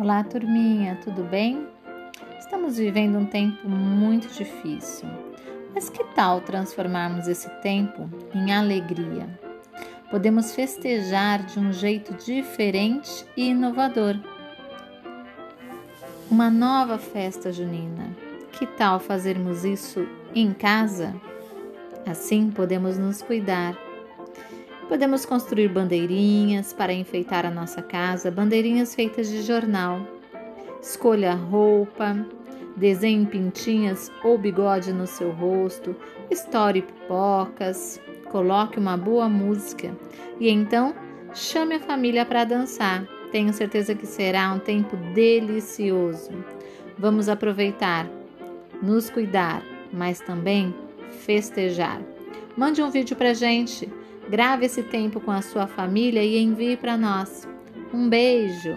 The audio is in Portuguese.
Olá, turminha, tudo bem? Estamos vivendo um tempo muito difícil, mas que tal transformarmos esse tempo em alegria? Podemos festejar de um jeito diferente e inovador. Uma nova festa junina. Que tal fazermos isso em casa? Assim podemos nos cuidar Podemos construir bandeirinhas para enfeitar a nossa casa, bandeirinhas feitas de jornal. Escolha roupa, desenhe pintinhas ou bigode no seu rosto, estoure pipocas, coloque uma boa música e então chame a família para dançar. Tenho certeza que será um tempo delicioso. Vamos aproveitar, nos cuidar, mas também festejar. Mande um vídeo para gente Grave esse tempo com a sua família e envie para nós. Um beijo!